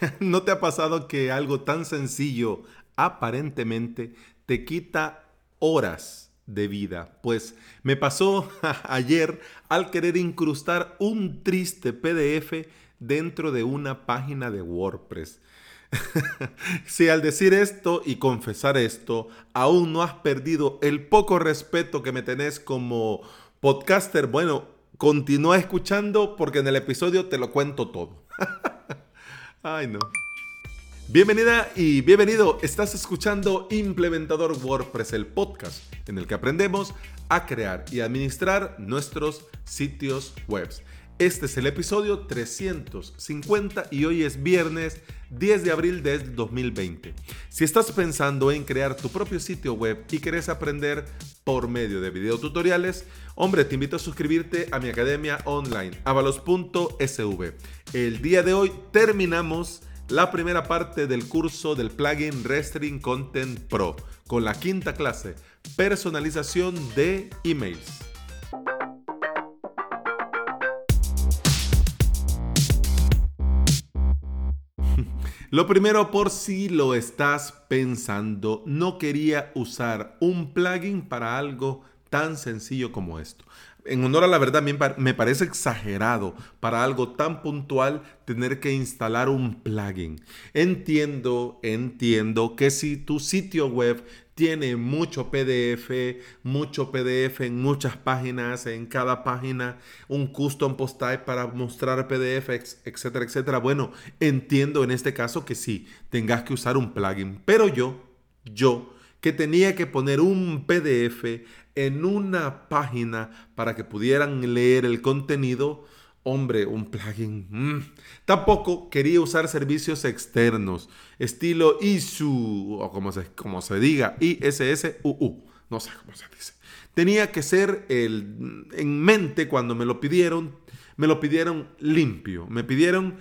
¿No te ha pasado que algo tan sencillo aparentemente te quita horas de vida? Pues me pasó ayer al querer incrustar un triste PDF dentro de una página de WordPress. si al decir esto y confesar esto, aún no has perdido el poco respeto que me tenés como podcaster, bueno, continúa escuchando porque en el episodio te lo cuento todo. Ay, no. Bienvenida y bienvenido. Estás escuchando Implementador WordPress, el podcast en el que aprendemos a crear y administrar nuestros sitios web. Este es el episodio 350 y hoy es viernes 10 de abril de 2020. Si estás pensando en crear tu propio sitio web y querés aprender por medio de videotutoriales, hombre, te invito a suscribirte a mi academia online, avalos.sv. El día de hoy terminamos la primera parte del curso del plugin Restring Content Pro con la quinta clase, personalización de emails. Lo primero, por si lo estás pensando, no quería usar un plugin para algo tan sencillo como esto. En honor a la verdad, me parece exagerado para algo tan puntual tener que instalar un plugin. Entiendo, entiendo que si tu sitio web tiene mucho PDF, mucho PDF en muchas páginas, en cada página un custom post type para mostrar PDF, etcétera, etcétera. Bueno, entiendo en este caso que sí, tengas que usar un plugin, pero yo, yo, que tenía que poner un PDF en una página para que pudieran leer el contenido, Hombre, un plugin. Mm. Tampoco quería usar servicios externos, estilo ISU, o como se, como se diga, ISSUU. No sé cómo se dice. Tenía que ser el, en mente cuando me lo pidieron, me lo pidieron limpio. Me pidieron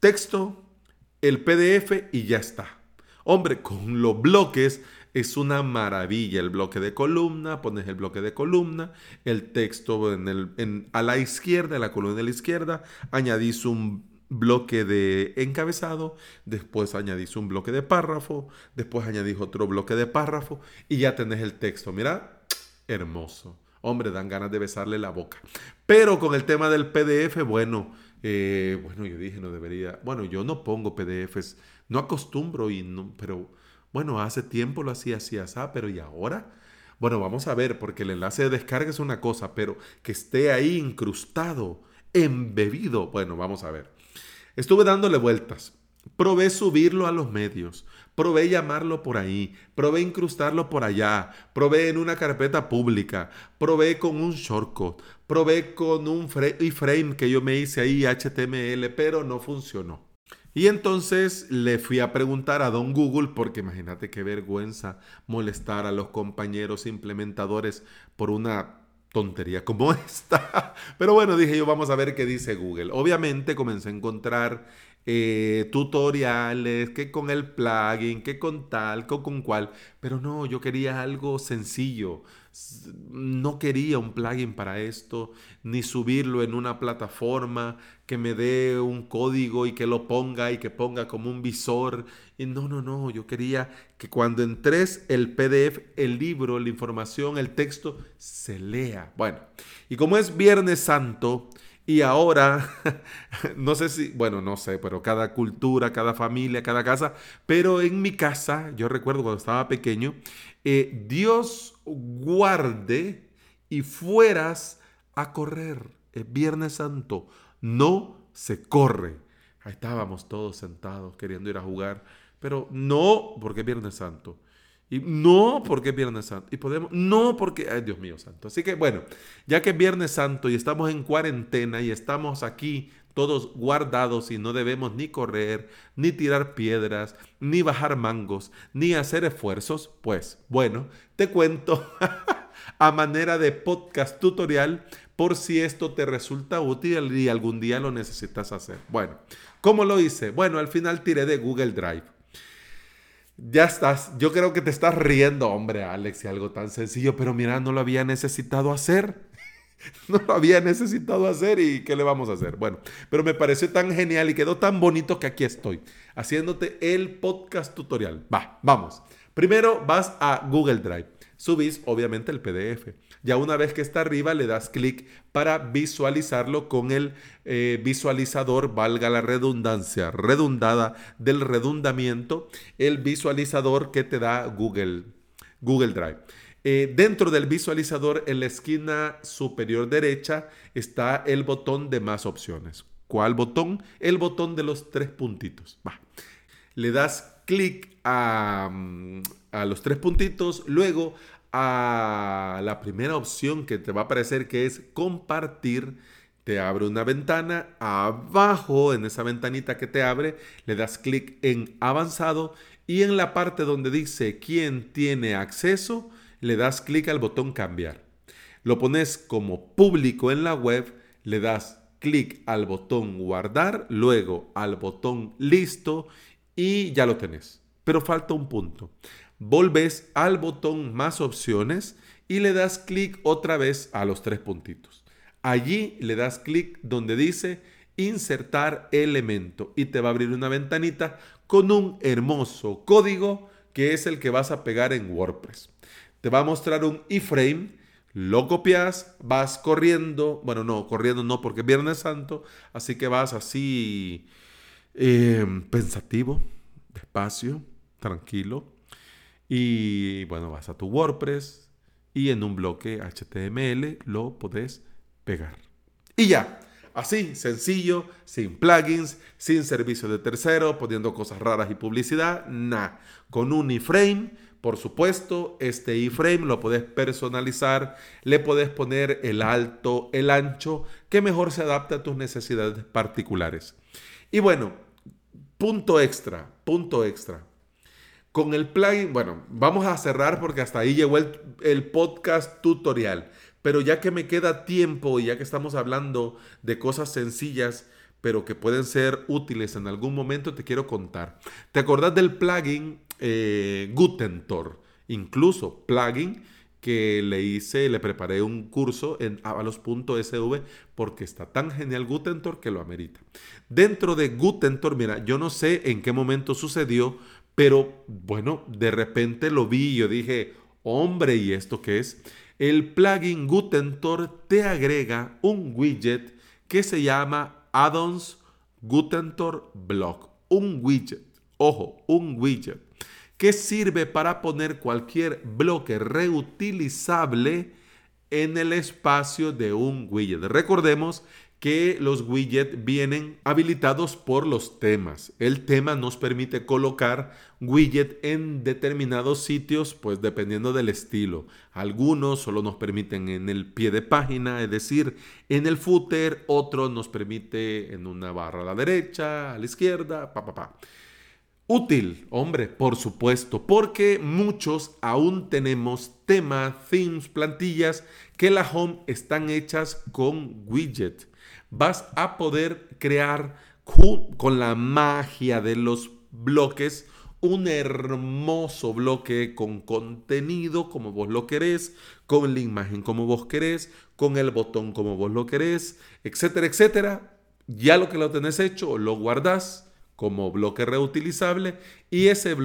texto, el PDF y ya está. Hombre, con los bloques es una maravilla el bloque de columna, pones el bloque de columna, el texto en el, a la izquierda, en la columna de la izquierda, añadís un bloque de encabezado, después añadís un bloque de párrafo, después añadís otro bloque de párrafo y ya tenés el texto. Mira, hermoso. Hombre, dan ganas de besarle la boca. Pero con el tema del PDF, bueno, eh, bueno, yo dije, no debería. Bueno, yo no pongo PDFs, no acostumbro, y no, pero bueno, hace tiempo lo hacía así, así, pero ¿y ahora? Bueno, vamos a ver, porque el enlace de descarga es una cosa, pero que esté ahí incrustado, embebido, bueno, vamos a ver. Estuve dándole vueltas. Probé subirlo a los medios, probé llamarlo por ahí, probé incrustarlo por allá, probé en una carpeta pública, probé con un shortcut, probé con un frame que yo me hice ahí HTML, pero no funcionó. Y entonces le fui a preguntar a don Google, porque imagínate qué vergüenza molestar a los compañeros implementadores por una tontería como esta. Pero bueno, dije yo, vamos a ver qué dice Google. Obviamente comencé a encontrar eh, tutoriales, que con el plugin, que con tal, que con cual. Pero no, yo quería algo sencillo. No quería un plugin para esto, ni subirlo en una plataforma que me dé un código y que lo ponga y que ponga como un visor. Y no, no, no, yo quería que cuando entres el PDF, el libro, la información, el texto, se lea. Bueno, y como es Viernes Santo, y ahora, no sé si, bueno, no sé, pero cada cultura, cada familia, cada casa, pero en mi casa, yo recuerdo cuando estaba pequeño, eh, Dios guarde y fueras a correr. Es Viernes Santo, no se corre. Estábamos todos sentados queriendo ir a jugar, pero no porque es Viernes Santo. Y no porque es Viernes Santo. Y podemos, no porque, ay Dios mío santo. Así que bueno, ya que es Viernes Santo y estamos en cuarentena y estamos aquí todos guardados y no debemos ni correr, ni tirar piedras, ni bajar mangos, ni hacer esfuerzos, pues bueno, te cuento a manera de podcast tutorial por si esto te resulta útil y algún día lo necesitas hacer. Bueno, ¿cómo lo hice? Bueno, al final tiré de Google Drive. Ya estás, yo creo que te estás riendo, hombre, Alex, y algo tan sencillo, pero mira, no lo había necesitado hacer. no lo había necesitado hacer y ¿qué le vamos a hacer? Bueno, pero me pareció tan genial y quedó tan bonito que aquí estoy, haciéndote el podcast tutorial. Va, vamos. Primero vas a Google Drive. Subís obviamente el PDF. Ya una vez que está arriba le das clic para visualizarlo con el eh, visualizador, valga la redundancia, redundada del redundamiento, el visualizador que te da Google, Google Drive. Eh, dentro del visualizador, en la esquina superior derecha, está el botón de más opciones. ¿Cuál botón? El botón de los tres puntitos. Le das clic a, mm, a los tres puntitos, luego a la primera opción que te va a aparecer que es compartir. Te abre una ventana, abajo en esa ventanita que te abre, le das clic en avanzado y en la parte donde dice quién tiene acceso, le das clic al botón cambiar. Lo pones como público en la web, le das clic al botón guardar, luego al botón listo y ya lo tenés. Pero falta un punto. Volves al botón más opciones y le das clic otra vez a los tres puntitos. Allí le das clic donde dice insertar elemento y te va a abrir una ventanita con un hermoso código que es el que vas a pegar en WordPress te va a mostrar un iframe, lo copias, vas corriendo, bueno, no, corriendo no, porque es Viernes Santo, así que vas así em, pensativo, despacio, tranquilo, y bueno, vas a tu WordPress y en un bloque HTML lo podés pegar. Y ya, así, sencillo, sin plugins, sin servicio de tercero, poniendo cosas raras y publicidad, nada, con un iframe por supuesto, este iframe lo puedes personalizar, le puedes poner el alto, el ancho, que mejor se adapte a tus necesidades particulares. Y bueno, punto extra, punto extra. Con el plugin, bueno, vamos a cerrar porque hasta ahí llegó el, el podcast tutorial. Pero ya que me queda tiempo y ya que estamos hablando de cosas sencillas, pero que pueden ser útiles en algún momento, te quiero contar. ¿Te acordás del plugin eh, Gutentor? Incluso plugin que le hice, le preparé un curso en avalos.sv porque está tan genial Gutentor que lo amerita. Dentro de Gutentor, mira, yo no sé en qué momento sucedió, pero bueno, de repente lo vi y yo dije, hombre, ¿y esto qué es? El plugin Gutentor te agrega un widget que se llama Addons Gutentor Block, un widget, ojo, un widget, que sirve para poner cualquier bloque reutilizable en el espacio de un widget. Recordemos que los widgets vienen habilitados por los temas. El tema nos permite colocar widget en determinados sitios, pues dependiendo del estilo. Algunos solo nos permiten en el pie de página, es decir, en el footer, otros nos permite en una barra a la derecha, a la izquierda, pa, pa, pa. Útil, hombre, por supuesto, porque muchos aún tenemos temas, themes, plantillas que la home están hechas con widget vas a poder crear con la magia de los bloques un hermoso bloque con contenido como vos lo querés, con la imagen como vos querés, con el botón como vos lo querés, etcétera, etcétera. Ya lo que lo tenés hecho, lo guardás como bloque reutilizable y ese,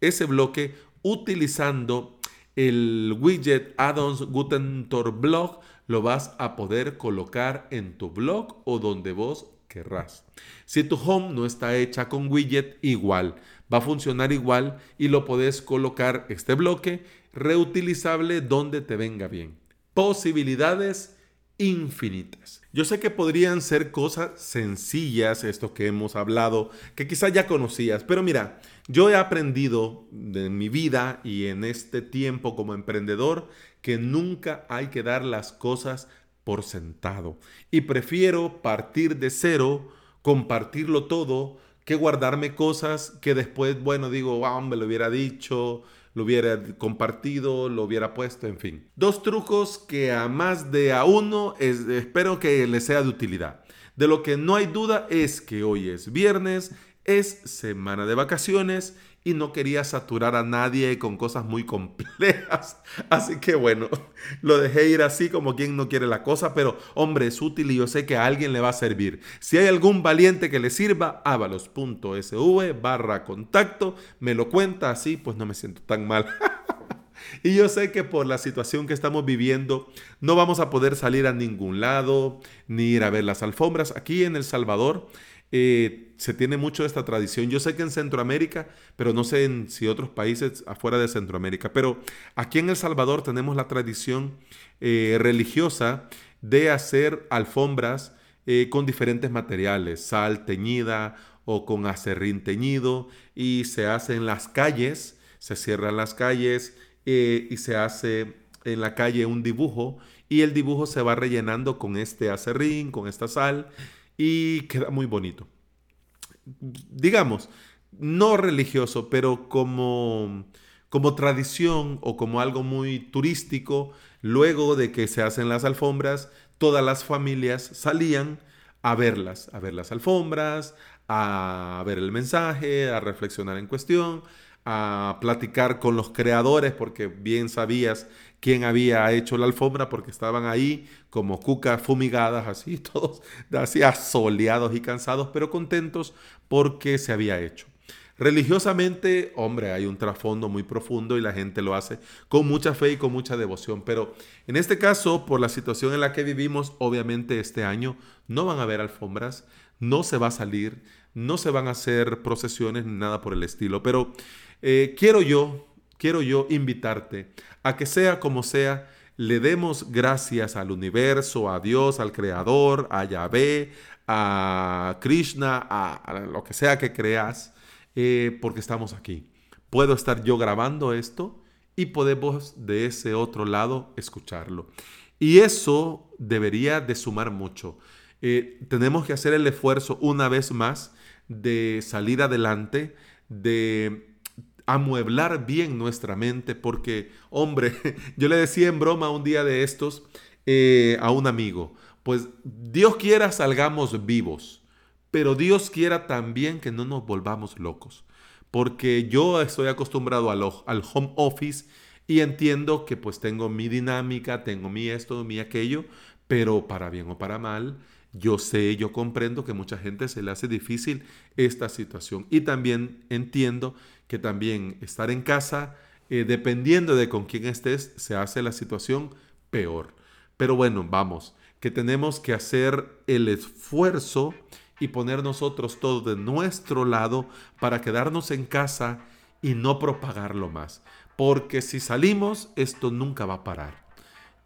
ese bloque utilizando el widget addons Gutentor Blog lo vas a poder colocar en tu blog o donde vos querrás. Si tu home no está hecha con widget, igual, va a funcionar igual y lo podés colocar este bloque reutilizable donde te venga bien. Posibilidades infinitas. Yo sé que podrían ser cosas sencillas, esto que hemos hablado, que quizás ya conocías, pero mira, yo he aprendido en mi vida y en este tiempo como emprendedor que nunca hay que dar las cosas por sentado. Y prefiero partir de cero, compartirlo todo, que guardarme cosas que después, bueno, digo, ah, me lo hubiera dicho, lo hubiera compartido, lo hubiera puesto, en fin. Dos trucos que a más de a uno espero que les sea de utilidad. De lo que no hay duda es que hoy es viernes, Es semana de vacaciones y no quería saturar a nadie con cosas muy complejas. Así que bueno, lo dejé ir así como quien no quiere la cosa, pero hombre, es útil y yo sé que a alguien le va a servir. Si hay algún valiente que le sirva, avalos.sv barra contacto, me lo cuenta así, pues no me siento tan mal. Y yo sé que por la situación que estamos viviendo no vamos a poder salir a ningún lado, ni ir a ver las alfombras. Aquí en El Salvador eh, se tiene mucho esta tradición. Yo sé que en Centroamérica, pero no sé en, si otros países afuera de Centroamérica, pero aquí en El Salvador tenemos la tradición eh, religiosa de hacer alfombras eh, con diferentes materiales, sal teñida o con acerrín teñido, y se hace en las calles, se cierran las calles y se hace en la calle un dibujo y el dibujo se va rellenando con este acerrín, con esta sal y queda muy bonito. Digamos, no religioso, pero como, como tradición o como algo muy turístico, luego de que se hacen las alfombras, todas las familias salían a verlas, a ver las alfombras, a ver el mensaje, a reflexionar en cuestión, a platicar con los creadores, porque bien sabías quién había hecho la alfombra, porque estaban ahí como cucas fumigadas, así, todos así asoleados y cansados, pero contentos porque se había hecho. Religiosamente, hombre, hay un trasfondo muy profundo y la gente lo hace con mucha fe y con mucha devoción. Pero en este caso, por la situación en la que vivimos, obviamente este año no van a haber alfombras, no se va a salir, no se van a hacer procesiones ni nada por el estilo. Pero eh, quiero yo, quiero yo invitarte a que sea como sea, le demos gracias al universo, a Dios, al Creador, a Yahvé, a Krishna, a, lo que sea que creas, eh, porque estamos aquí. Puedo estar yo grabando esto y podemos de ese otro lado escucharlo. Y eso debería de sumar mucho. Eh, tenemos que hacer el esfuerzo una vez más de salir adelante, de amueblar bien nuestra mente, porque, hombre, yo le decía en broma un día de estos eh, a un amigo, pues Dios quiera salgamos vivos, pero Dios quiera también que no nos volvamos locos, porque yo estoy acostumbrado al, al home office y entiendo que pues tengo mi dinámica, tengo mi esto, mi aquello, pero para bien o para mal, yo sé, yo comprendo que mucha gente se le hace difícil esta situación y también entiendo que también estar en casa, eh, dependiendo de con quién estés, se hace la situación peor. Pero bueno, vamos, que tenemos que hacer el esfuerzo y poner nosotros todo de nuestro lado para quedarnos en casa y no propagarlo más. Porque si salimos, esto nunca va a parar.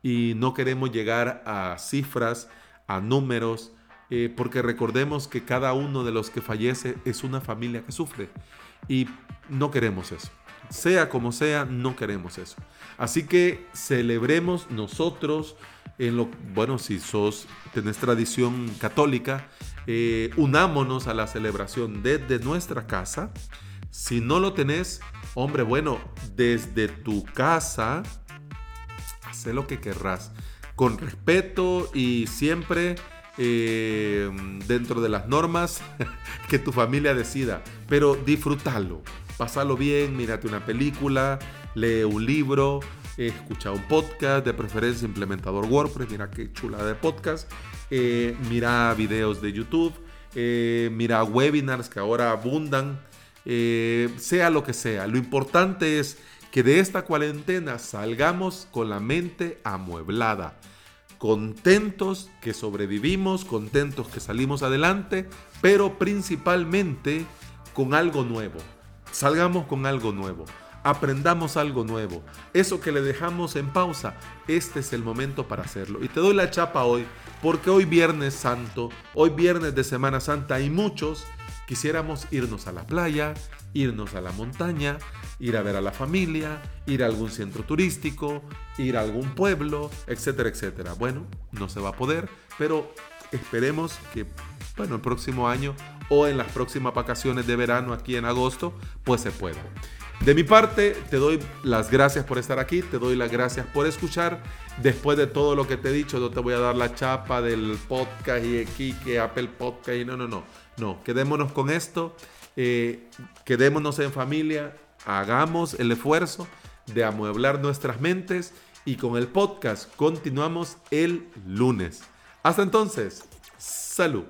Y no queremos llegar a cifras, a números, eh, porque recordemos que cada uno de los que fallece es una familia que sufre. Y no queremos eso. Sea como sea, no queremos eso. Así que celebremos nosotros en lo, bueno, si sos, tenés tradición católica, eh, unámonos a la celebración desde nuestra casa. Si no lo tenés, hombre, bueno, desde tu casa, haz lo que querrás, con respeto y siempre eh, dentro de las normas que tu familia decida, pero disfrútalo Pásalo bien, mírate una película, lee un libro, escucha un podcast, de preferencia implementador WordPress, mira qué chula de podcast, eh, mira videos de YouTube, eh, mira webinars que ahora abundan, sea lo que sea. Lo importante es que de esta cuarentena salgamos con la mente amueblada, contentos que sobrevivimos, contentos que salimos adelante, pero principalmente con algo nuevo Salgamos con algo nuevo, aprendamos algo nuevo. Eso que le dejamos en pausa, este es el momento para hacerlo. Y te doy la chapa hoy, porque hoy viernes santo, hoy viernes de Semana Santa y muchos quisiéramos irnos a la playa, irnos a la montaña, ir a ver a la familia, ir a algún centro turístico, ir a algún pueblo, etcétera, etcétera. Bueno, no se va a poder, pero esperemos que, bueno, el próximo año o en las próximas vacaciones de verano aquí en agosto, pues se pueda. De mi parte, te doy las gracias por estar aquí, te doy las gracias por escuchar. Después de todo lo que te he dicho, no te voy a dar la chapa del podcast y aquí que Apple Podcast y no, no, no. No, quedémonos con esto, eh, quedémonos en familia, hagamos el esfuerzo de amueblar nuestras mentes y con el podcast continuamos el lunes. Hasta entonces, salud.